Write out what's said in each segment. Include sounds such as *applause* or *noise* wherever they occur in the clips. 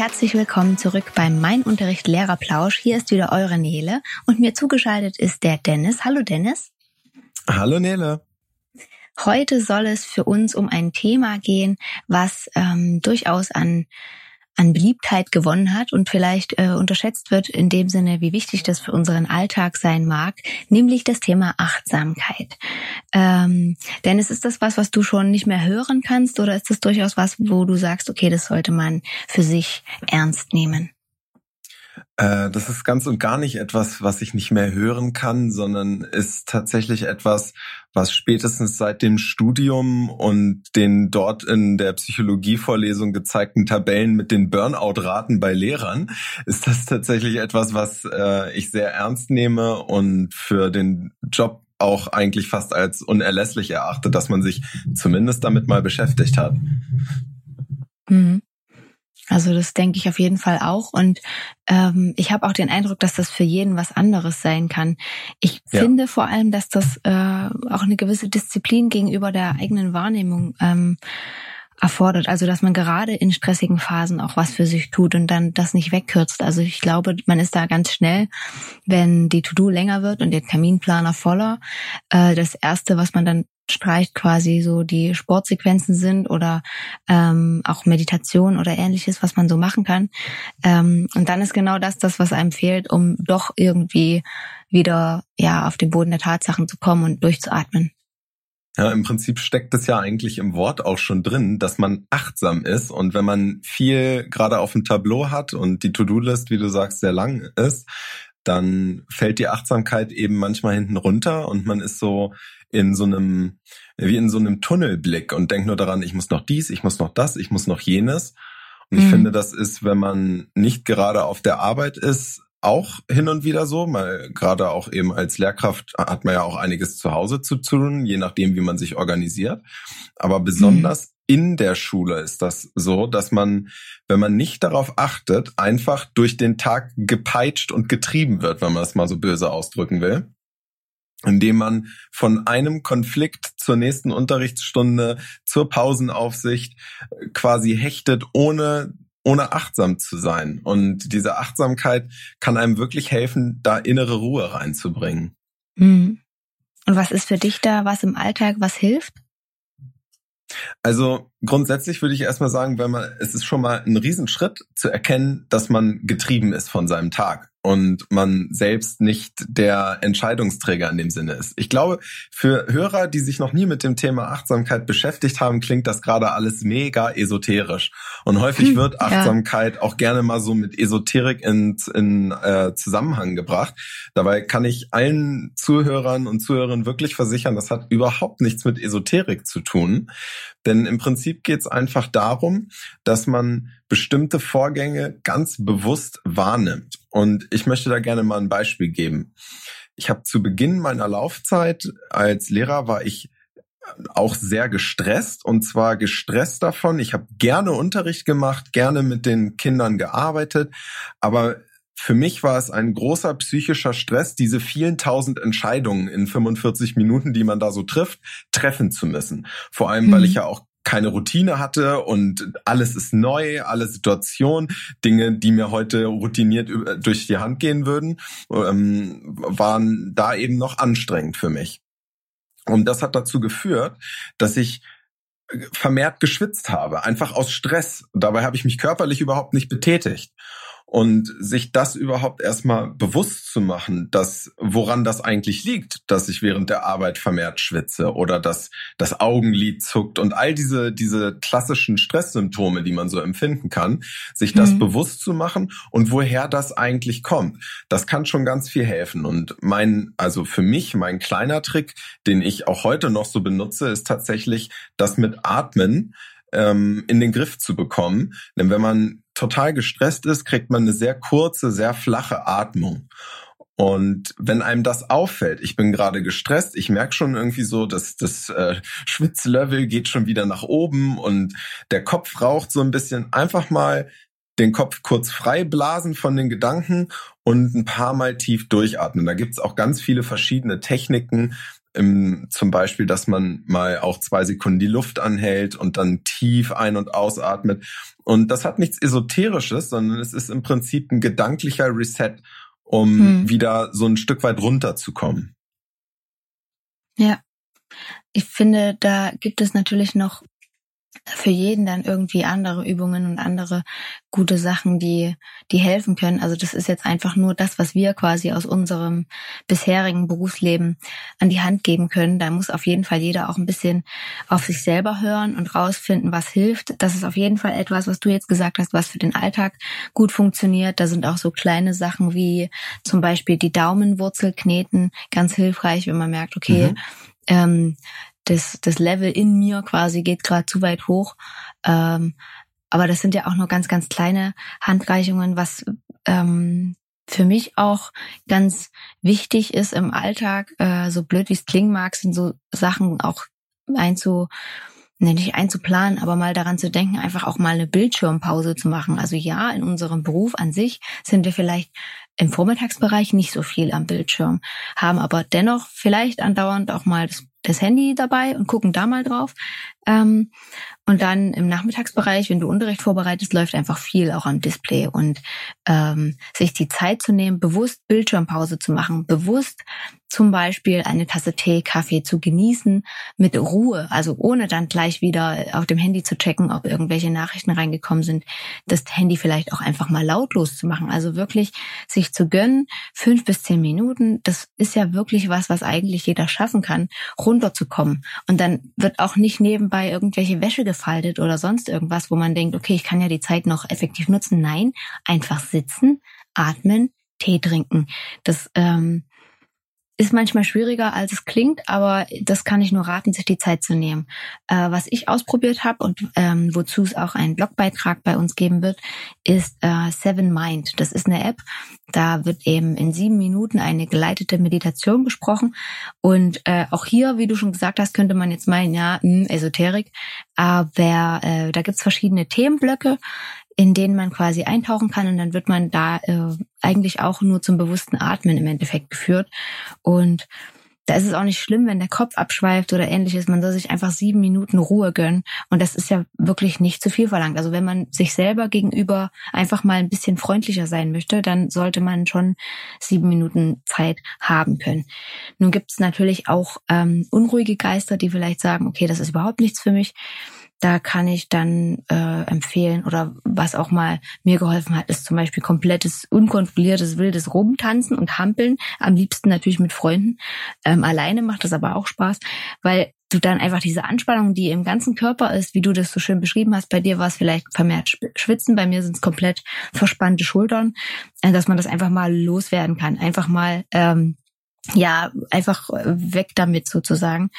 Herzlich willkommen zurück beim Mein Unterricht Lehrerplausch. Hier ist wieder eure Nele und mir zugeschaltet ist der Dennis. Hallo Dennis. Hallo Nele. Heute soll es für uns um ein Thema gehen, was ähm, durchaus an an Beliebtheit gewonnen hat und vielleicht äh, unterschätzt wird in dem Sinne, wie wichtig das für unseren Alltag sein mag, nämlich das Thema Achtsamkeit. Ähm, denn es ist das was, was du schon nicht mehr hören kannst oder ist das durchaus was, wo du sagst, okay, das sollte man für sich ernst nehmen? Äh, das ist ganz und gar nicht etwas, was ich nicht mehr hören kann, sondern ist tatsächlich etwas, was spätestens seit dem Studium und den dort in der Psychologievorlesung gezeigten Tabellen mit den Burnout-Raten bei Lehrern, ist das tatsächlich etwas, was äh, ich sehr ernst nehme und für den Job auch eigentlich fast als unerlässlich erachte, dass man sich zumindest damit mal beschäftigt hat. Mhm. Also das denke ich auf jeden Fall auch. Und ähm, ich habe auch den Eindruck, dass das für jeden was anderes sein kann. Ich ja. finde vor allem, dass das äh, auch eine gewisse Disziplin gegenüber der eigenen Wahrnehmung ähm, erfordert. Also dass man gerade in stressigen Phasen auch was für sich tut und dann das nicht wegkürzt. Also ich glaube, man ist da ganz schnell, wenn die To-Do länger wird und der Terminplaner voller. Äh, das Erste, was man dann streicht quasi so die Sportsequenzen sind oder ähm, auch Meditation oder ähnliches, was man so machen kann. Ähm, und dann ist genau das das, was einem fehlt, um doch irgendwie wieder ja auf den Boden der Tatsachen zu kommen und durchzuatmen. Ja, im Prinzip steckt es ja eigentlich im Wort auch schon drin, dass man achtsam ist. Und wenn man viel gerade auf dem Tableau hat und die To-Do-List, wie du sagst, sehr lang ist, dann fällt die Achtsamkeit eben manchmal hinten runter und man ist so in so einem, wie in so einem Tunnelblick und denkt nur daran, ich muss noch dies, ich muss noch das, ich muss noch jenes. Und ich mhm. finde, das ist, wenn man nicht gerade auf der Arbeit ist, auch hin und wieder so, weil gerade auch eben als Lehrkraft hat man ja auch einiges zu Hause zu tun, je nachdem, wie man sich organisiert. Aber besonders mhm. in der Schule ist das so, dass man, wenn man nicht darauf achtet, einfach durch den Tag gepeitscht und getrieben wird, wenn man es mal so böse ausdrücken will indem man von einem Konflikt zur nächsten Unterrichtsstunde, zur Pausenaufsicht äh, quasi hechtet, ohne ohne achtsam zu sein. Und diese Achtsamkeit kann einem wirklich helfen, da innere Ruhe reinzubringen. Mhm. Und was ist für dich da was im Alltag, was hilft? Also grundsätzlich würde ich erstmal sagen, wenn man, es ist schon mal ein Riesenschritt zu erkennen, dass man getrieben ist von seinem Tag und man selbst nicht der Entscheidungsträger in dem Sinne ist. Ich glaube, für Hörer, die sich noch nie mit dem Thema Achtsamkeit beschäftigt haben, klingt das gerade alles mega esoterisch. Und häufig hm, wird Achtsamkeit ja. auch gerne mal so mit Esoterik in, in äh, Zusammenhang gebracht. Dabei kann ich allen Zuhörern und Zuhörern wirklich versichern, das hat überhaupt nichts mit Esoterik zu tun. Denn im Prinzip geht es einfach darum, dass man bestimmte Vorgänge ganz bewusst wahrnimmt. Und ich möchte da gerne mal ein Beispiel geben. Ich habe zu Beginn meiner Laufzeit als Lehrer war ich auch sehr gestresst und zwar gestresst davon. Ich habe gerne Unterricht gemacht, gerne mit den Kindern gearbeitet, aber für mich war es ein großer psychischer Stress, diese vielen tausend Entscheidungen in 45 Minuten, die man da so trifft, treffen zu müssen. Vor allem, mhm. weil ich ja auch keine Routine hatte und alles ist neu, alle Situationen, Dinge, die mir heute routiniert durch die Hand gehen würden, ähm, waren da eben noch anstrengend für mich. Und das hat dazu geführt, dass ich vermehrt geschwitzt habe, einfach aus Stress. Dabei habe ich mich körperlich überhaupt nicht betätigt. Und sich das überhaupt erstmal bewusst zu machen, dass woran das eigentlich liegt, dass ich während der Arbeit vermehrt schwitze oder dass das Augenlid zuckt und all diese, diese klassischen Stresssymptome, die man so empfinden kann, sich das mhm. bewusst zu machen und woher das eigentlich kommt. Das kann schon ganz viel helfen. Und mein, also für mich, mein kleiner Trick, den ich auch heute noch so benutze, ist tatsächlich das mit Atmen ähm, in den Griff zu bekommen. Denn wenn man total gestresst ist, kriegt man eine sehr kurze, sehr flache Atmung. Und wenn einem das auffällt, ich bin gerade gestresst, ich merke schon irgendwie so, dass das äh, Schwitzlevel geht schon wieder nach oben und der Kopf raucht so ein bisschen. Einfach mal den Kopf kurz frei blasen von den Gedanken und ein paar Mal tief durchatmen. Da gibt's auch ganz viele verschiedene Techniken, Im, zum Beispiel, dass man mal auch zwei Sekunden die Luft anhält und dann tief ein- und ausatmet. Und das hat nichts Esoterisches, sondern es ist im Prinzip ein gedanklicher Reset, um hm. wieder so ein Stück weit runterzukommen. Ja. Ich finde, da gibt es natürlich noch für jeden dann irgendwie andere Übungen und andere gute Sachen, die, die helfen können. Also das ist jetzt einfach nur das, was wir quasi aus unserem bisherigen Berufsleben an die Hand geben können. Da muss auf jeden Fall jeder auch ein bisschen auf sich selber hören und rausfinden, was hilft. Das ist auf jeden Fall etwas, was du jetzt gesagt hast, was für den Alltag gut funktioniert. Da sind auch so kleine Sachen wie zum Beispiel die Daumenwurzel kneten ganz hilfreich, wenn man merkt, okay, mhm. ähm, das, das Level in mir quasi geht gerade zu weit hoch. Ähm, aber das sind ja auch nur ganz, ganz kleine Handreichungen, was ähm, für mich auch ganz wichtig ist im Alltag, äh, so blöd wie es klingen mag, sind so Sachen auch einzu, ne, nicht einzuplanen, aber mal daran zu denken, einfach auch mal eine Bildschirmpause zu machen. Also ja, in unserem Beruf an sich sind wir vielleicht im Vormittagsbereich nicht so viel am Bildschirm, haben aber dennoch vielleicht andauernd auch mal das das Handy dabei und gucken da mal drauf. Ähm, und dann im Nachmittagsbereich, wenn du Unterricht vorbereitest, läuft einfach viel auch am Display. Und ähm, sich die Zeit zu nehmen, bewusst Bildschirmpause zu machen, bewusst zum Beispiel eine Tasse Tee, Kaffee zu genießen mit Ruhe, also ohne dann gleich wieder auf dem Handy zu checken, ob irgendwelche Nachrichten reingekommen sind, das Handy vielleicht auch einfach mal lautlos zu machen. Also wirklich sich zu gönnen, fünf bis zehn Minuten, das ist ja wirklich was, was eigentlich jeder schaffen kann, runterzukommen. Und dann wird auch nicht nebenbei irgendwelche Wäsche gefaltet oder sonst irgendwas, wo man denkt, okay, ich kann ja die Zeit noch effektiv nutzen. Nein, einfach sitzen, atmen, Tee trinken. Das ähm, ist manchmal schwieriger, als es klingt, aber das kann ich nur raten, sich die Zeit zu nehmen. Äh, was ich ausprobiert habe und ähm, wozu es auch einen Blogbeitrag bei uns geben wird, ist äh, Seven Mind. Das ist eine App, da wird eben in sieben Minuten eine geleitete Meditation gesprochen. Und äh, auch hier, wie du schon gesagt hast, könnte man jetzt meinen, ja, mh, hm, Esoterik, aber äh, da gibt's verschiedene Themenblöcke in denen man quasi eintauchen kann und dann wird man da äh, eigentlich auch nur zum bewussten Atmen im Endeffekt geführt. Und da ist es auch nicht schlimm, wenn der Kopf abschweift oder ähnliches. Man soll sich einfach sieben Minuten Ruhe gönnen. Und das ist ja wirklich nicht zu viel verlangt. Also wenn man sich selber gegenüber einfach mal ein bisschen freundlicher sein möchte, dann sollte man schon sieben Minuten Zeit haben können. Nun gibt es natürlich auch ähm, unruhige Geister, die vielleicht sagen, okay, das ist überhaupt nichts für mich. Da kann ich dann äh, empfehlen oder was auch mal mir geholfen hat, ist zum Beispiel komplettes, unkontrolliertes, wildes Rumtanzen und Hampeln. Am liebsten natürlich mit Freunden. Ähm, alleine macht das aber auch Spaß, weil du dann einfach diese Anspannung, die im ganzen Körper ist, wie du das so schön beschrieben hast, bei dir war es vielleicht vermehrt Schwitzen, bei mir sind es komplett verspannte Schultern, äh, dass man das einfach mal loswerden kann. Einfach mal ähm, ja, einfach weg damit sozusagen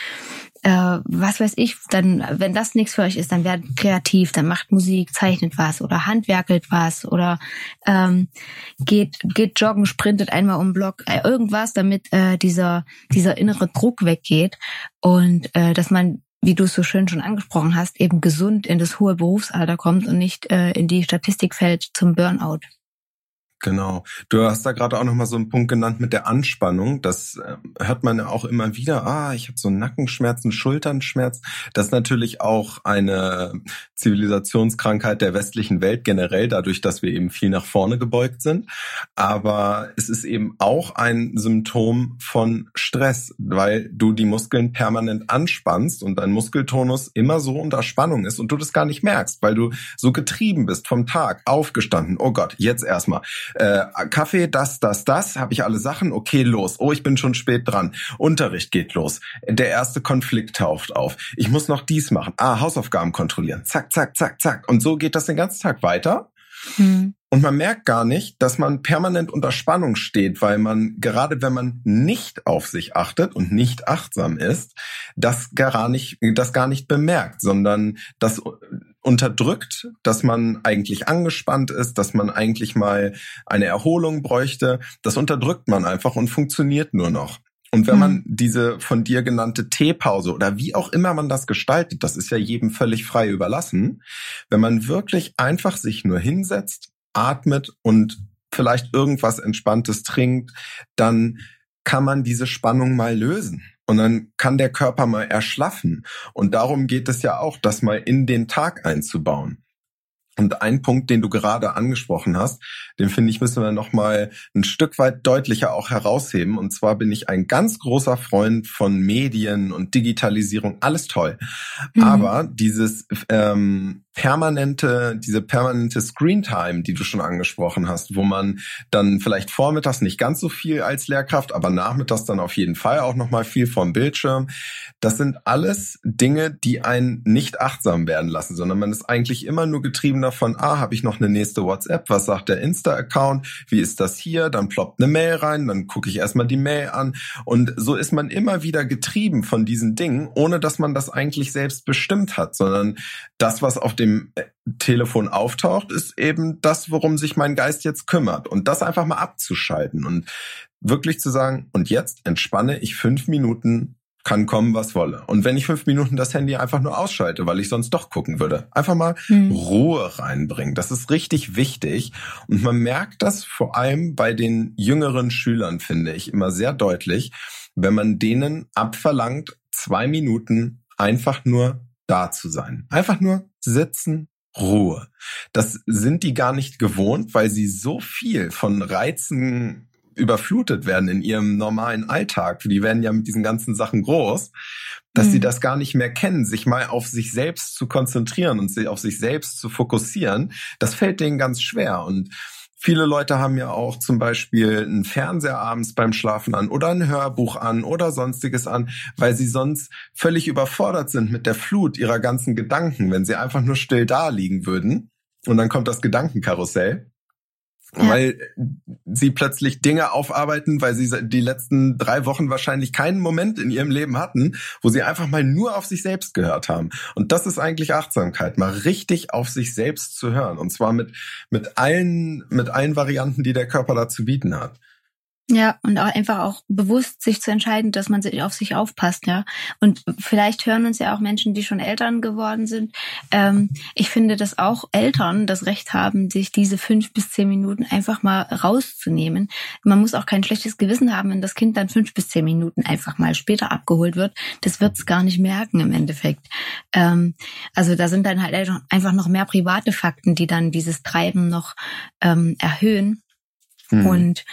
äh, was weiß ich, dann, wenn das nichts für euch ist, dann werdet kreativ, dann macht Musik, zeichnet was oder handwerkelt was oder ähm, geht, geht joggen, sprintet einmal um Block, äh, irgendwas, damit äh, dieser, dieser innere Druck weggeht und äh, dass man wie du es so schön schon angesprochen hast, eben gesund in das hohe Berufsalter kommt und nicht äh, in die Statistik fällt zum Burnout. Genau. Du hast da gerade auch noch mal so einen Punkt genannt mit der Anspannung. Das äh, hört man ja auch immer wieder. Ah, ich habe so Nackenschmerzen, Schulternschmerz. Das ist natürlich auch eine Zivilisationskrankheit der westlichen Welt generell, dadurch, dass wir eben viel nach vorne gebeugt sind. Aber es ist eben auch ein Symptom von Stress, weil du die Muskeln permanent anspannst und dein Muskeltonus immer so unter Spannung ist und du das gar nicht merkst, weil du so getrieben bist vom Tag, aufgestanden. Oh Gott, jetzt erstmal äh, Kaffee, das, das, das, habe ich alle Sachen, okay, los. Oh, ich bin schon spät dran. Unterricht geht los. Der erste Konflikt taucht auf. Ich muss noch dies machen. Ah, Hausaufgaben kontrollieren. Zack, zack, zack, zack. Und so geht das den ganzen Tag weiter. Hm. Und man merkt gar nicht, dass man permanent unter Spannung steht, weil man, gerade wenn man nicht auf sich achtet und nicht achtsam ist, das gar nicht, das gar nicht bemerkt, sondern das unterdrückt, dass man eigentlich angespannt ist, dass man eigentlich mal eine Erholung bräuchte. Das unterdrückt man einfach und funktioniert nur noch. Und wenn man mhm. diese von dir genannte Teepause oder wie auch immer man das gestaltet, das ist ja jedem völlig frei überlassen, wenn man wirklich einfach sich nur hinsetzt, atmet und vielleicht irgendwas Entspanntes trinkt, dann kann man diese Spannung mal lösen. Und dann kann der Körper mal erschlaffen. Und darum geht es ja auch, das mal in den Tag einzubauen. Und ein Punkt, den du gerade angesprochen hast, den finde ich, müssen wir noch mal ein Stück weit deutlicher auch herausheben. Und zwar bin ich ein ganz großer Freund von Medien und Digitalisierung, alles toll. Mhm. Aber dieses ähm, permanente, diese permanente Screentime, die du schon angesprochen hast, wo man dann vielleicht vormittags nicht ganz so viel als Lehrkraft, aber nachmittags dann auf jeden Fall auch noch mal viel vom Bildschirm. Das sind alles Dinge, die einen nicht achtsam werden lassen, sondern man ist eigentlich immer nur getrieben davon, ah, habe ich noch eine nächste WhatsApp, was sagt der Insta-Account, wie ist das hier, dann ploppt eine Mail rein, dann gucke ich erstmal die Mail an. Und so ist man immer wieder getrieben von diesen Dingen, ohne dass man das eigentlich selbst bestimmt hat, sondern das, was auf dem äh, Telefon auftaucht, ist eben das, worum sich mein Geist jetzt kümmert. Und das einfach mal abzuschalten und wirklich zu sagen, und jetzt entspanne ich fünf Minuten, kann kommen, was wolle. Und wenn ich fünf Minuten das Handy einfach nur ausschalte, weil ich sonst doch gucken würde, einfach mal hm. Ruhe reinbringen. Das ist richtig wichtig. Und man merkt das vor allem bei den jüngeren Schülern, finde ich, immer sehr deutlich, wenn man denen abverlangt, zwei Minuten einfach nur da zu sein. Einfach nur sitzen, Ruhe. Das sind die gar nicht gewohnt, weil sie so viel von Reizen überflutet werden in ihrem normalen Alltag. Die werden ja mit diesen ganzen Sachen groß, dass mhm. sie das gar nicht mehr kennen, sich mal auf sich selbst zu konzentrieren und sich auf sich selbst zu fokussieren. Das fällt denen ganz schwer und Viele Leute haben ja auch zum Beispiel einen Fernseher abends beim Schlafen an oder ein Hörbuch an oder sonstiges an, weil sie sonst völlig überfordert sind mit der Flut ihrer ganzen Gedanken, wenn sie einfach nur still da liegen würden. Und dann kommt das Gedankenkarussell. Ja. Weil sie plötzlich Dinge aufarbeiten, weil sie die letzten drei Wochen wahrscheinlich keinen Moment in ihrem Leben hatten, wo sie einfach mal nur auf sich selbst gehört haben. Und das ist eigentlich Achtsamkeit, mal richtig auf sich selbst zu hören. Und zwar mit, mit allen, mit allen Varianten, die der Körper da zu bieten hat. Ja, und auch einfach auch bewusst sich zu entscheiden, dass man sich auf sich aufpasst, ja. Und vielleicht hören uns ja auch Menschen, die schon Eltern geworden sind. Ähm, ich finde, dass auch Eltern das Recht haben, sich diese fünf bis zehn Minuten einfach mal rauszunehmen. Man muss auch kein schlechtes Gewissen haben, wenn das Kind dann fünf bis zehn Minuten einfach mal später abgeholt wird. Das wird es gar nicht merken im Endeffekt. Ähm, also da sind dann halt einfach noch mehr private Fakten, die dann dieses Treiben noch ähm, erhöhen. Mhm. Und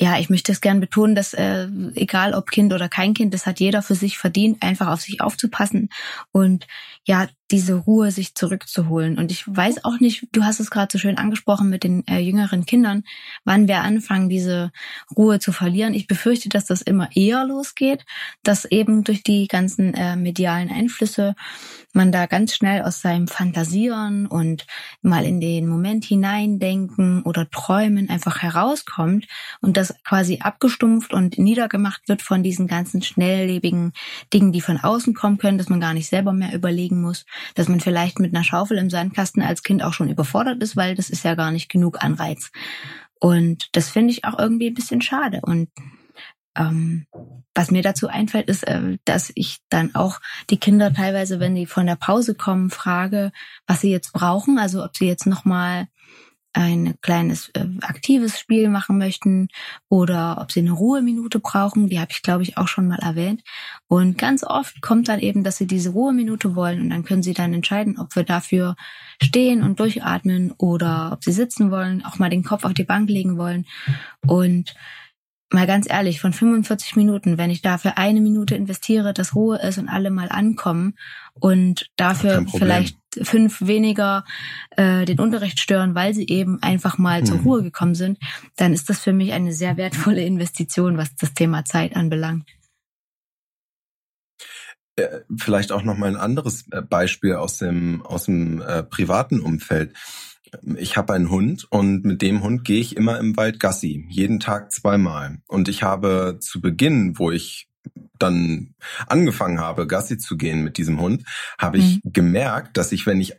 ja, ich möchte es gern betonen, dass äh, egal ob Kind oder kein Kind, das hat jeder für sich verdient, einfach auf sich aufzupassen und ja, diese Ruhe sich zurückzuholen. Und ich weiß auch nicht, du hast es gerade so schön angesprochen mit den äh, jüngeren Kindern, wann wir anfangen, diese Ruhe zu verlieren. Ich befürchte, dass das immer eher losgeht, dass eben durch die ganzen äh, medialen Einflüsse man da ganz schnell aus seinem Fantasieren und mal in den Moment hineindenken oder träumen einfach herauskommt und das quasi abgestumpft und niedergemacht wird von diesen ganzen schnelllebigen Dingen, die von außen kommen können, dass man gar nicht selber mehr überlegen muss dass man vielleicht mit einer Schaufel im Sandkasten als Kind auch schon überfordert ist, weil das ist ja gar nicht genug Anreiz. Und das finde ich auch irgendwie ein bisschen schade. Und ähm, was mir dazu einfällt, ist, äh, dass ich dann auch die Kinder teilweise, wenn die von der Pause kommen, frage, was sie jetzt brauchen. Also ob sie jetzt nochmal ein kleines äh, aktives Spiel machen möchten oder ob sie eine Ruheminute brauchen. Die habe ich, glaube ich, auch schon mal erwähnt. Und ganz oft kommt dann eben, dass sie diese Ruheminute wollen und dann können sie dann entscheiden, ob wir dafür stehen und durchatmen oder ob sie sitzen wollen, auch mal den Kopf auf die Bank legen wollen. Und mal ganz ehrlich, von 45 Minuten, wenn ich dafür eine Minute investiere, dass Ruhe ist und alle mal ankommen und dafür vielleicht fünf weniger äh, den Unterricht stören, weil sie eben einfach mal hm. zur Ruhe gekommen sind, dann ist das für mich eine sehr wertvolle Investition, was das Thema Zeit anbelangt. Äh, vielleicht auch noch mal ein anderes äh, Beispiel aus dem aus dem äh, privaten Umfeld ich habe einen Hund und mit dem Hund gehe ich immer im Wald Gassi, jeden Tag zweimal. Und ich habe zu Beginn, wo ich dann angefangen habe, Gassi zu gehen mit diesem Hund, habe ich mhm. gemerkt, dass ich, wenn ich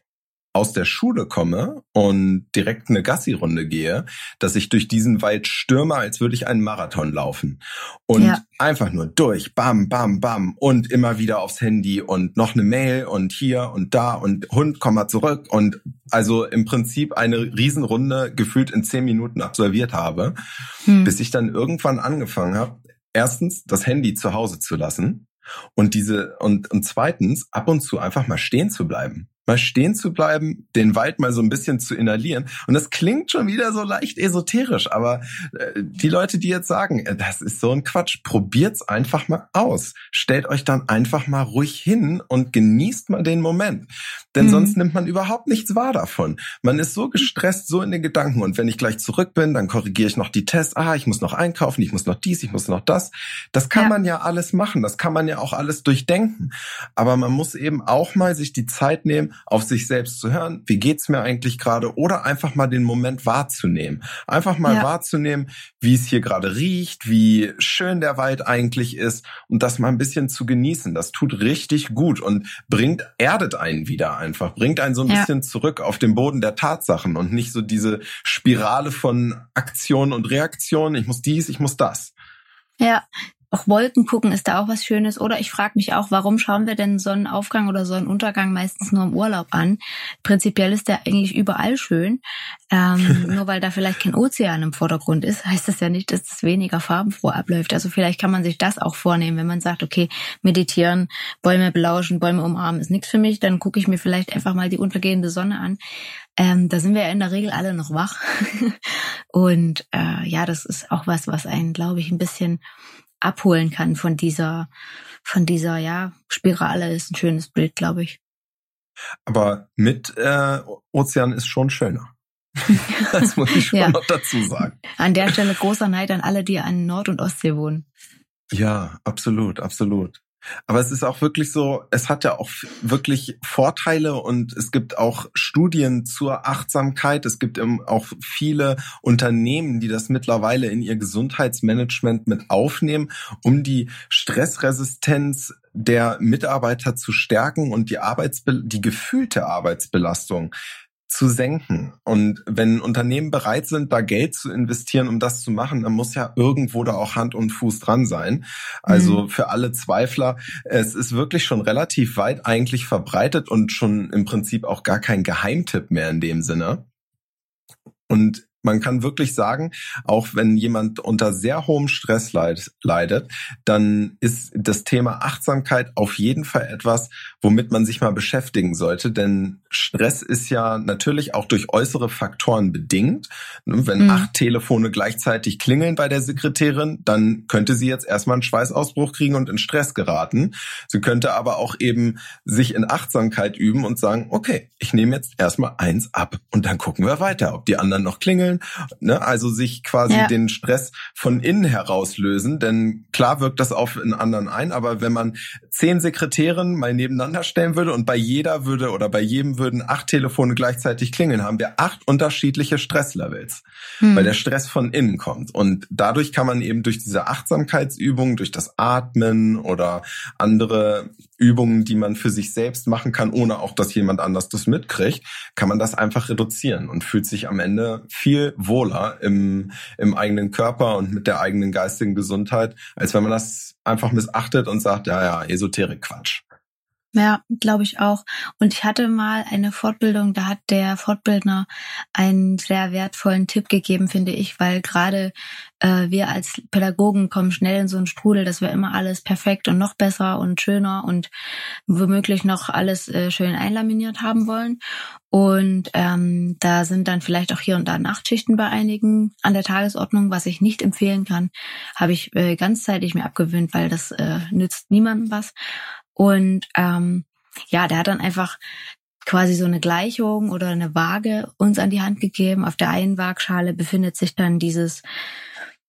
aus der Schule komme und direkt eine Gassi-Runde gehe, dass ich durch diesen Wald stürme, als würde ich einen Marathon laufen. Und ja. einfach nur durch, bam, bam, bam und immer wieder aufs Handy und noch eine Mail und hier und da und Hund, komm mal zurück und also im Prinzip eine Riesenrunde gefühlt in zehn Minuten absolviert habe, hm. bis ich dann irgendwann angefangen habe, erstens das Handy zu Hause zu lassen Und diese, und, und zweitens, ab und zu einfach mal stehen zu bleiben mal stehen zu bleiben, den Wald mal so ein bisschen zu inhalieren. Und das klingt schon wieder so leicht esoterisch, aber äh, die Leute, die jetzt sagen, äh, das ist so ein Quatsch, probiert's einfach mal aus. Stellt euch dann einfach mal ruhig hin und genießt mal den Moment. Denn mhm. sonst nimmt man überhaupt nichts wahr davon. Man ist so gestresst, so in den Gedanken. Und wenn ich gleich zurück bin, dann korrigiere ich noch die Tests. Ah, ich muss noch einkaufen, ich muss noch dies, ich muss noch das. Das kann ja. man ja alles machen. Das kann man ja auch alles durchdenken. Aber man muss eben auch mal sich die Zeit nehmen, auf sich selbst zu hören, wie geht's mir eigentlich gerade oder einfach mal den Moment wahrzunehmen. Einfach mal ja. wahrzunehmen, wie es hier gerade riecht, wie schön der Wald eigentlich ist und das mal ein bisschen zu genießen. Das tut richtig gut und bringt, erdet einen wieder einfach, bringt einen so ein ja. bisschen zurück auf den Boden der Tatsachen und nicht so diese Spirale von Aktion und Reaktion. Ich muss dies, ich muss das. Ja, auch Wolken gucken ist da auch was Schönes. Oder ich frage mich auch, warum schauen wir denn Sonnenaufgang oder Sonnenuntergang meistens nur im Urlaub an? Prinzipiell ist der eigentlich überall schön. Ähm, *laughs* nur weil da vielleicht kein Ozean im Vordergrund ist, heißt das ja nicht, dass es weniger farbenfroh abläuft. Also vielleicht kann man sich das auch vornehmen, wenn man sagt, okay, meditieren, Bäume belauschen, Bäume umarmen ist nichts für mich, dann gucke ich mir vielleicht einfach mal die untergehende Sonne an. Ähm, da sind wir ja in der Regel alle noch wach. *laughs* Und äh, ja, das ist auch was, was einen, glaube ich, ein bisschen abholen kann von dieser, von dieser, ja, Spirale ist ein schönes Bild, glaube ich. Aber mit äh, Ozean ist schon schöner. *laughs* das muss ich schon ja. noch dazu sagen. An der Stelle großer Neid an alle, die an Nord- und Ostsee wohnen. Ja, absolut, absolut. Aber es ist auch wirklich so, es hat ja auch wirklich Vorteile und es gibt auch Studien zur Achtsamkeit. Es gibt auch viele Unternehmen, die das mittlerweile in ihr Gesundheitsmanagement mit aufnehmen, um die Stressresistenz der Mitarbeiter zu stärken und die Arbeitsbe die gefühlte Arbeitsbelastung zu senken. Und wenn Unternehmen bereit sind, da Geld zu investieren, um das zu machen, dann muss ja irgendwo da auch Hand und Fuß dran sein. Also mhm. für alle Zweifler, es ist wirklich schon relativ weit eigentlich verbreitet und schon im Prinzip auch gar kein Geheimtipp mehr in dem Sinne. Und man kann wirklich sagen, auch wenn jemand unter sehr hohem Stress leidet, dann ist das Thema Achtsamkeit auf jeden Fall etwas, womit man sich mal beschäftigen sollte. Denn Stress ist ja natürlich auch durch äußere Faktoren bedingt. Wenn mhm. acht Telefone gleichzeitig klingeln bei der Sekretärin, dann könnte sie jetzt erstmal einen Schweißausbruch kriegen und in Stress geraten. Sie könnte aber auch eben sich in Achtsamkeit üben und sagen, okay, ich nehme jetzt erstmal eins ab und dann gucken wir weiter, ob die anderen noch klingeln entwickeln, ne? also sich quasi ja. den Stress von innen heraus lösen, denn klar wirkt das auf einen anderen ein, aber wenn man zehn Sekretären mal nebeneinander stellen würde und bei jeder würde oder bei jedem würden acht Telefone gleichzeitig klingeln, haben wir acht unterschiedliche Stresslevels, hm. weil der Stress von innen kommt und dadurch kann man eben durch diese Achtsamkeitsübungen, durch das Atmen oder andere Übungen, die man für sich selbst machen kann, ohne auch, dass jemand anders das mitkriegt, kann man das einfach reduzieren und fühlt sich am Ende viel wohler im, im eigenen Körper und mit der eigenen geistigen Gesundheit, als wenn man das einfach missachtet und sagt, ja, ja, Esoterik Quatsch. Ja, glaube ich auch. Und ich hatte mal eine Fortbildung, da hat der Fortbildner einen sehr wertvollen Tipp gegeben, finde ich, weil gerade äh, wir als Pädagogen kommen schnell in so einen Strudel, dass wir immer alles perfekt und noch besser und schöner und womöglich noch alles äh, schön einlaminiert haben wollen. Und ähm, da sind dann vielleicht auch hier und da Nachtschichten bei einigen an der Tagesordnung, was ich nicht empfehlen kann, habe ich äh, ganzzeitig mir abgewöhnt, weil das äh, nützt niemandem was. Und ähm, ja, der hat dann einfach quasi so eine Gleichung oder eine Waage uns an die Hand gegeben. Auf der einen Waagschale befindet sich dann dieses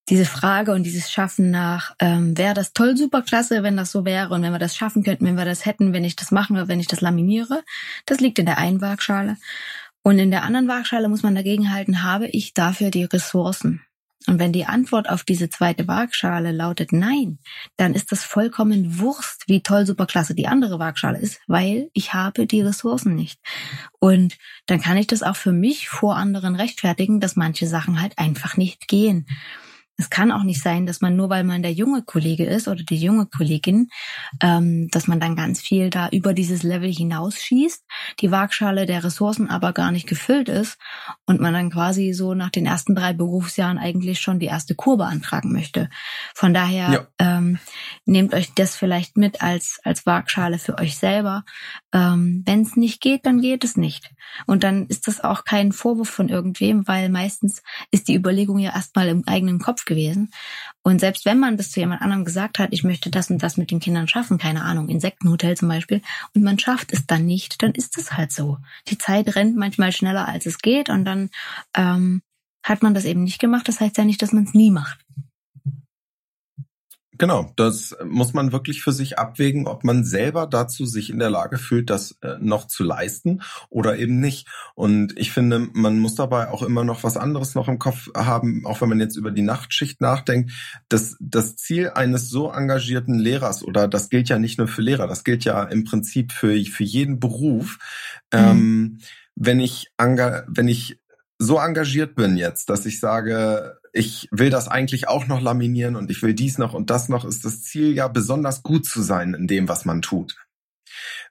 diese Frage und dieses Schaffen nach, ähm, wäre das toll, super klasse, wenn das so wäre und wenn wir das schaffen könnten, wenn wir das hätten, wenn ich das mache, wenn ich das laminiere. Das liegt in der einen Waagschale. Und in der anderen Waagschale muss man dagegen halten, habe ich dafür die Ressourcen? Und wenn die Antwort auf diese zweite Waagschale lautet Nein, dann ist das vollkommen Wurst, wie toll, super klasse die andere Waagschale ist, weil ich habe die Ressourcen nicht. Und dann kann ich das auch für mich vor anderen rechtfertigen, dass manche Sachen halt einfach nicht gehen. Es kann auch nicht sein, dass man nur weil man der junge Kollege ist oder die junge Kollegin, ähm, dass man dann ganz viel da über dieses Level hinausschießt, die Waagschale der Ressourcen aber gar nicht gefüllt ist und man dann quasi so nach den ersten drei Berufsjahren eigentlich schon die erste Kur beantragen möchte. Von daher ja. ähm, nehmt euch das vielleicht mit als als Waagschale für euch selber. Ähm, Wenn es nicht geht, dann geht es nicht. Und dann ist das auch kein Vorwurf von irgendwem, weil meistens ist die Überlegung ja erstmal im eigenen Kopf gewesen. Und selbst wenn man das zu jemand anderem gesagt hat, ich möchte das und das mit den Kindern schaffen, keine Ahnung, Insektenhotel zum Beispiel, und man schafft es dann nicht, dann ist es halt so. Die Zeit rennt manchmal schneller, als es geht, und dann ähm, hat man das eben nicht gemacht. Das heißt ja nicht, dass man es nie macht. Genau, das muss man wirklich für sich abwägen, ob man selber dazu sich in der Lage fühlt, das äh, noch zu leisten oder eben nicht. Und ich finde, man muss dabei auch immer noch was anderes noch im Kopf haben, auch wenn man jetzt über die Nachtschicht nachdenkt. Das, das Ziel eines so engagierten Lehrers, oder das gilt ja nicht nur für Lehrer, das gilt ja im Prinzip für, für jeden Beruf. Mhm. Ähm, wenn ich, wenn ich so engagiert bin jetzt, dass ich sage, ich will das eigentlich auch noch laminieren und ich will dies noch und das noch, ist das Ziel ja besonders gut zu sein in dem, was man tut.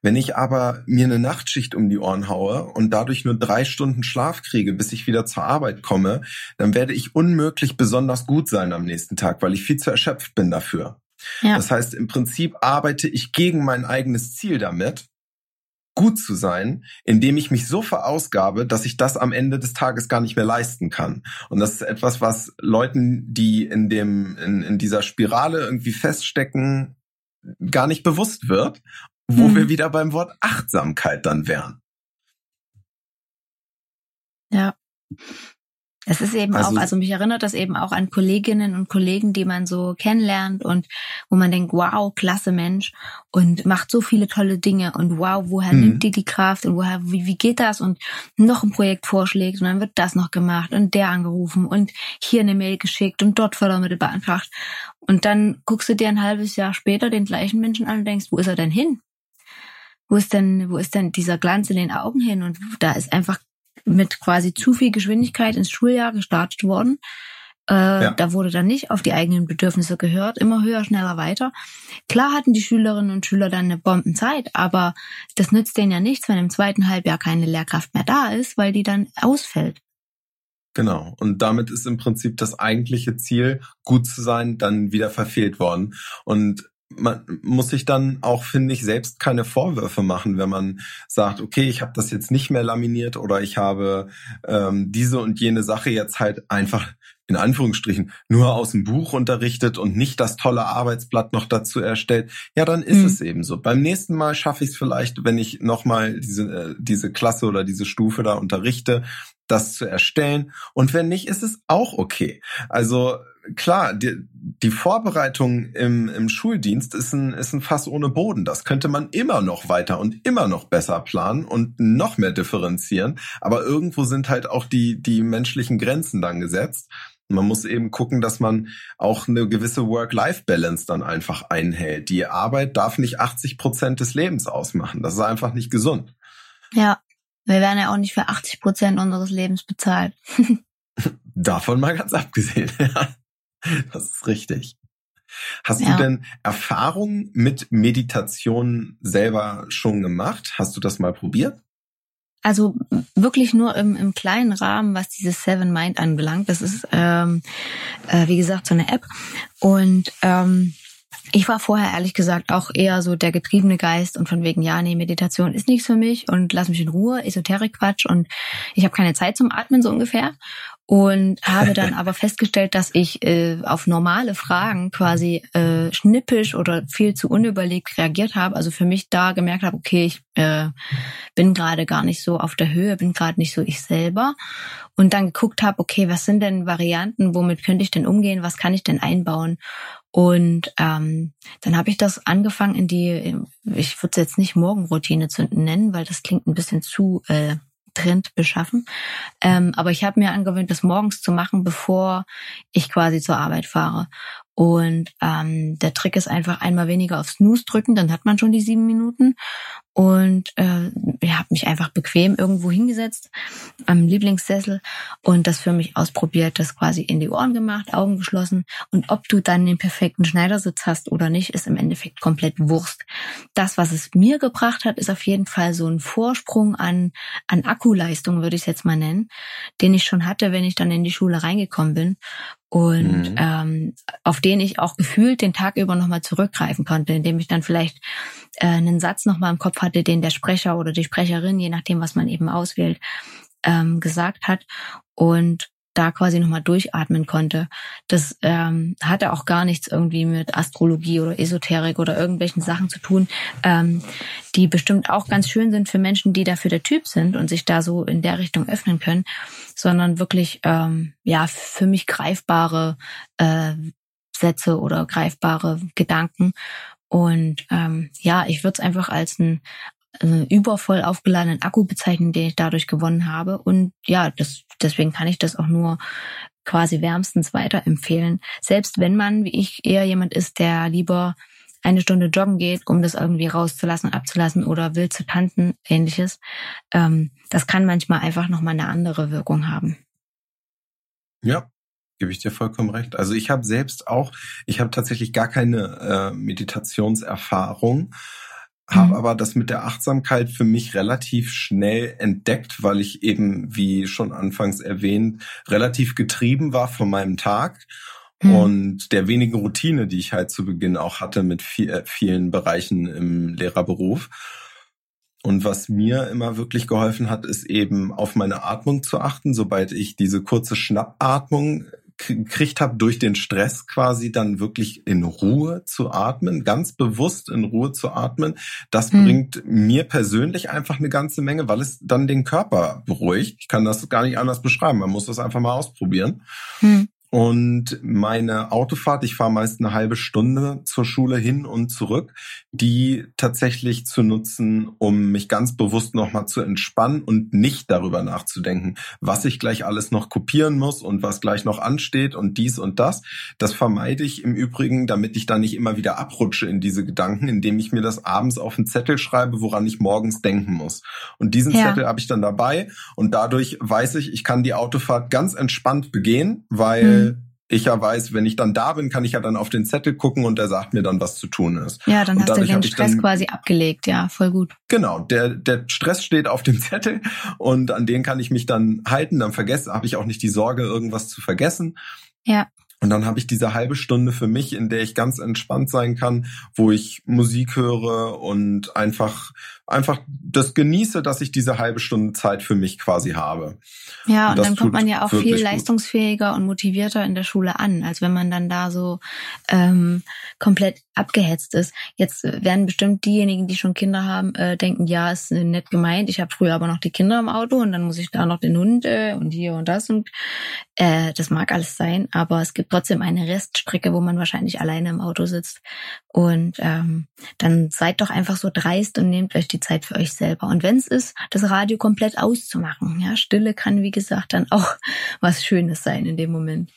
Wenn ich aber mir eine Nachtschicht um die Ohren haue und dadurch nur drei Stunden Schlaf kriege, bis ich wieder zur Arbeit komme, dann werde ich unmöglich besonders gut sein am nächsten Tag, weil ich viel zu erschöpft bin dafür. Ja. Das heißt, im Prinzip arbeite ich gegen mein eigenes Ziel damit gut zu sein, indem ich mich so verausgabe, dass ich das am Ende des Tages gar nicht mehr leisten kann. Und das ist etwas, was Leuten, die in dem, in, in dieser Spirale irgendwie feststecken, gar nicht bewusst wird, wo hm. wir wieder beim Wort Achtsamkeit dann wären. Ja. Es ist eben also, auch, also mich erinnert das eben auch an Kolleginnen und Kollegen, die man so kennenlernt und wo man denkt, wow, klasse Mensch und macht so viele tolle Dinge und wow, woher mhm. nimmt die die Kraft und woher, wie, wie geht das und noch ein Projekt vorschlägt und dann wird das noch gemacht und der angerufen und hier eine Mail geschickt und dort Fördermittel beantragt und dann guckst du dir ein halbes Jahr später den gleichen Menschen an und denkst, wo ist er denn hin? Wo ist denn, wo ist denn dieser Glanz in den Augen hin? Und da ist einfach mit quasi zu viel Geschwindigkeit ins Schuljahr gestartet worden. Äh, ja. Da wurde dann nicht auf die eigenen Bedürfnisse gehört, immer höher, schneller, weiter. Klar hatten die Schülerinnen und Schüler dann eine Bombenzeit, aber das nützt denen ja nichts, wenn im zweiten Halbjahr keine Lehrkraft mehr da ist, weil die dann ausfällt. Genau. Und damit ist im Prinzip das eigentliche Ziel, gut zu sein, dann wieder verfehlt worden. Und man muss sich dann auch, finde ich, selbst keine Vorwürfe machen, wenn man sagt, okay, ich habe das jetzt nicht mehr laminiert oder ich habe ähm, diese und jene Sache jetzt halt einfach in Anführungsstrichen nur aus dem Buch unterrichtet und nicht das tolle Arbeitsblatt noch dazu erstellt, ja, dann ist mhm. es eben so. Beim nächsten Mal schaffe ich es vielleicht, wenn ich nochmal diese, äh, diese Klasse oder diese Stufe da unterrichte, das zu erstellen. Und wenn nicht, ist es auch okay. Also klar, die, die Vorbereitung im, im Schuldienst ist ein, ist ein Fass ohne Boden. Das könnte man immer noch weiter und immer noch besser planen und noch mehr differenzieren. Aber irgendwo sind halt auch die, die menschlichen Grenzen dann gesetzt. Man muss eben gucken, dass man auch eine gewisse Work-Life-Balance dann einfach einhält. Die Arbeit darf nicht 80 Prozent des Lebens ausmachen. Das ist einfach nicht gesund. Ja, wir werden ja auch nicht für 80 Prozent unseres Lebens bezahlt. *laughs* Davon mal ganz abgesehen, *laughs* ja. *laughs* Das ist richtig. Hast ja. du denn Erfahrungen mit Meditation selber schon gemacht? Hast du das mal probiert? Also wirklich nur im, im kleinen Rahmen, was dieses Seven Mind anbelangt. Das ist, ähm, äh, wie gesagt, so eine App. Und ähm, ich war vorher ehrlich gesagt auch eher so der getriebene Geist und von wegen, ja, nee, Meditation ist nichts für mich und lass mich in Ruhe, Esoterik-Quatsch und ich habe keine Zeit zum Atmen so ungefähr und habe dann aber festgestellt, dass ich äh, auf normale Fragen quasi äh, schnippisch oder viel zu unüberlegt reagiert habe. Also für mich da gemerkt habe, okay, ich äh, bin gerade gar nicht so auf der Höhe, bin gerade nicht so ich selber. Und dann geguckt habe, okay, was sind denn Varianten, womit könnte ich denn umgehen, was kann ich denn einbauen? Und ähm, dann habe ich das angefangen in die, ich würde es jetzt nicht Morgenroutine zu nennen, weil das klingt ein bisschen zu äh, Trend beschaffen. Ähm, aber ich habe mir angewöhnt, das morgens zu machen, bevor ich quasi zur Arbeit fahre. Und ähm, der Trick ist einfach einmal weniger auf Snooze drücken, dann hat man schon die sieben Minuten. Und äh, ich habe mich einfach bequem irgendwo hingesetzt am Lieblingssessel und das für mich ausprobiert, das quasi in die Ohren gemacht, Augen geschlossen. Und ob du dann den perfekten Schneidersitz hast oder nicht, ist im Endeffekt komplett Wurst. Das, was es mir gebracht hat, ist auf jeden Fall so ein Vorsprung an an Akkuleistung, würde ich es jetzt mal nennen, den ich schon hatte, wenn ich dann in die Schule reingekommen bin und mhm. ähm, auf den ich auch gefühlt den Tag über nochmal zurückgreifen konnte, indem ich dann vielleicht äh, einen Satz nochmal im Kopf hatte, den der Sprecher oder die Sprecherin, je nachdem, was man eben auswählt, ähm, gesagt hat und da quasi nochmal durchatmen konnte. Das ähm, hatte auch gar nichts irgendwie mit Astrologie oder Esoterik oder irgendwelchen Sachen zu tun, ähm, die bestimmt auch ganz schön sind für Menschen, die dafür der Typ sind und sich da so in der Richtung öffnen können, sondern wirklich ähm, ja für mich greifbare äh, Sätze oder greifbare Gedanken. Und ähm, ja, ich würde es einfach als ein äh, übervoll aufgeladenen Akku bezeichnen, den ich dadurch gewonnen habe. Und ja, das, deswegen kann ich das auch nur quasi wärmstens weiterempfehlen. Selbst wenn man, wie ich, eher jemand ist, der lieber eine Stunde joggen geht, um das irgendwie rauszulassen, abzulassen oder will zu tanzen, ähnliches. Ähm, das kann manchmal einfach nochmal eine andere Wirkung haben. Ja, gebe ich dir vollkommen recht. Also ich habe selbst auch, ich habe tatsächlich gar keine äh, Meditationserfahrung, habe mhm. aber das mit der Achtsamkeit für mich relativ schnell entdeckt, weil ich eben, wie schon anfangs erwähnt, relativ getrieben war von meinem Tag mhm. und der wenigen Routine, die ich halt zu Beginn auch hatte mit viel, äh, vielen Bereichen im Lehrerberuf. Und was mir immer wirklich geholfen hat, ist eben auf meine Atmung zu achten. Sobald ich diese kurze Schnappatmung gekriegt habe, durch den Stress quasi dann wirklich in Ruhe zu atmen, ganz bewusst in Ruhe zu atmen. Das hm. bringt mir persönlich einfach eine ganze Menge, weil es dann den Körper beruhigt. Ich kann das gar nicht anders beschreiben. Man muss das einfach mal ausprobieren. Hm. Und meine Autofahrt, ich fahre meist eine halbe Stunde zur Schule hin und zurück, die tatsächlich zu nutzen, um mich ganz bewusst nochmal zu entspannen und nicht darüber nachzudenken, was ich gleich alles noch kopieren muss und was gleich noch ansteht und dies und das. Das vermeide ich im Übrigen, damit ich da nicht immer wieder abrutsche in diese Gedanken, indem ich mir das abends auf einen Zettel schreibe, woran ich morgens denken muss. Und diesen ja. Zettel habe ich dann dabei und dadurch weiß ich, ich kann die Autofahrt ganz entspannt begehen, weil hm ich ja weiß, wenn ich dann da bin, kann ich ja dann auf den Zettel gucken und der sagt mir dann, was zu tun ist. Ja, dann und hast du den Stress dann, quasi abgelegt, ja, voll gut. Genau, der, der Stress steht auf dem *laughs* Zettel und an den kann ich mich dann halten, dann vergesse, habe ich auch nicht die Sorge, irgendwas zu vergessen. Ja. Und dann habe ich diese halbe Stunde für mich, in der ich ganz entspannt sein kann, wo ich Musik höre und einfach einfach das genieße, dass ich diese halbe Stunde Zeit für mich quasi habe. Ja, und, und dann kommt man ja auch viel leistungsfähiger und motivierter in der Schule an, als wenn man dann da so ähm, komplett abgehetzt ist. Jetzt werden bestimmt diejenigen, die schon Kinder haben, äh, denken, ja, ist nett gemeint. Ich habe früher aber noch die Kinder im Auto und dann muss ich da noch den Hund äh, und hier und das und äh, das mag alles sein, aber es gibt trotzdem eine Reststrecke, wo man wahrscheinlich alleine im Auto sitzt. Und ähm, dann seid doch einfach so dreist und nehmt euch die Zeit für euch selber. Und wenn es ist, das Radio komplett auszumachen. Ja, Stille kann, wie gesagt, dann auch *laughs* was Schönes sein in dem Moment.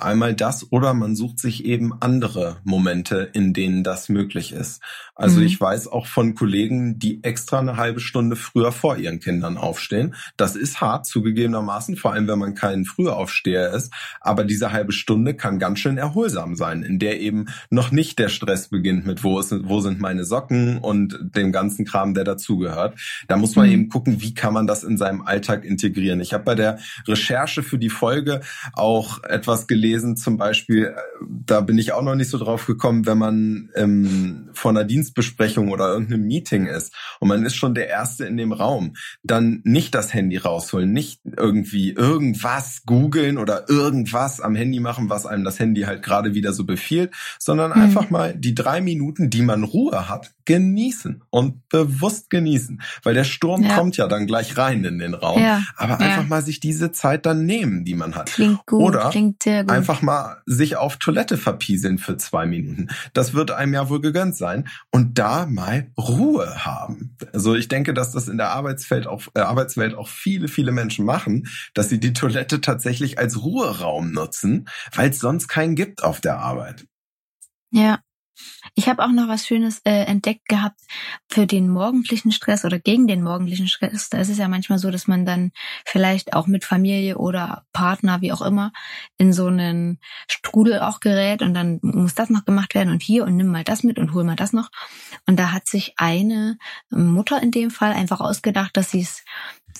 Einmal das oder man sucht sich eben andere Momente, in denen das möglich ist. Also mhm. ich weiß auch von Kollegen, die extra eine halbe Stunde früher vor ihren Kindern aufstehen. Das ist hart zugegebenermaßen, vor allem wenn man kein Frühaufsteher ist. Aber diese halbe Stunde kann ganz schön erholsam sein, in der eben noch nicht der Stress beginnt mit wo, ist, wo sind meine Socken und dem ganzen Kram, der dazugehört. Da muss man mhm. eben gucken, wie kann man das in seinem Alltag integrieren. Ich habe bei der Recherche für die Folge auch etwas gelesen, gelesen, zum Beispiel, äh, da bin ich auch noch nicht so drauf gekommen, wenn man ähm, vor einer Dienstbesprechung oder irgendeinem Meeting ist und man ist schon der Erste in dem Raum, dann nicht das Handy rausholen, nicht irgendwie irgendwas googeln oder irgendwas am Handy machen, was einem das Handy halt gerade wieder so befiehlt, sondern mhm. einfach mal die drei Minuten, die man Ruhe hat, genießen und bewusst genießen, weil der Sturm ja. kommt ja dann gleich rein in den Raum. Ja. Aber einfach ja. mal sich diese Zeit dann nehmen, die man hat. Klingt gut, Oder klingt sehr gut. einfach mal sich auf Toilette verpieseln für zwei Minuten. Das wird einem ja wohl gegönnt sein und da mal Ruhe haben. Also ich denke, dass das in der Arbeitswelt auch, äh, Arbeitswelt auch viele, viele Menschen machen, dass sie die Toilette tatsächlich als Ruheraum nutzen, weil es sonst keinen gibt auf der Arbeit. Ja, ich habe auch noch was Schönes äh, entdeckt gehabt für den morgendlichen Stress oder gegen den morgendlichen Stress. Da ist es ja manchmal so, dass man dann vielleicht auch mit Familie oder Partner, wie auch immer, in so einen Strudel auch gerät und dann muss das noch gemacht werden und hier und nimm mal das mit und hol mal das noch. Und da hat sich eine Mutter in dem Fall einfach ausgedacht, dass sie es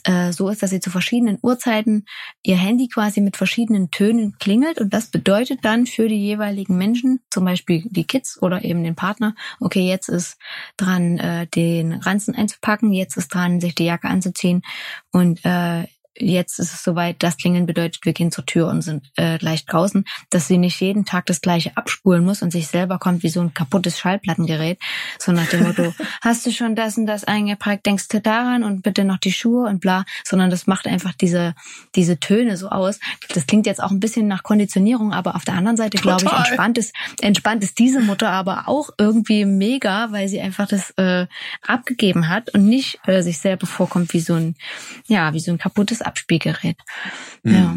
äh, so ist, dass sie zu verschiedenen Uhrzeiten ihr Handy quasi mit verschiedenen Tönen klingelt. Und das bedeutet dann für die jeweiligen Menschen, zum Beispiel die Kids oder eben den Partner, okay, jetzt ist dran, äh, den Ranzen einzupacken, jetzt ist dran, sich die Jacke anzuziehen. Und äh, jetzt ist es soweit, das Klingeln bedeutet, wir gehen zur Tür und sind äh, gleich draußen, dass sie nicht jeden Tag das gleiche abspulen muss und sich selber kommt wie so ein kaputtes Schallplattengerät, so nach dem Motto, *laughs* hast du schon das und das eingepackt, denkst du daran und bitte noch die Schuhe und bla, sondern das macht einfach diese, diese Töne so aus. Das klingt jetzt auch ein bisschen nach Konditionierung, aber auf der anderen Seite, glaube ich, entspannt ist, entspannt ist diese Mutter aber auch irgendwie mega, weil sie einfach das äh, abgegeben hat und nicht äh, sich selber vorkommt wie so ein, ja, wie so ein kaputtes Abspielgerät. Mhm. Ja.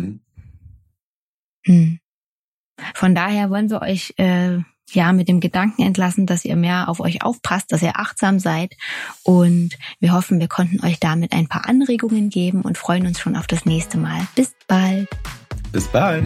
Hm. Von daher wollen wir euch äh, ja mit dem Gedanken entlassen, dass ihr mehr auf euch aufpasst, dass ihr achtsam seid und wir hoffen, wir konnten euch damit ein paar Anregungen geben und freuen uns schon auf das nächste Mal. Bis bald. Bis bald.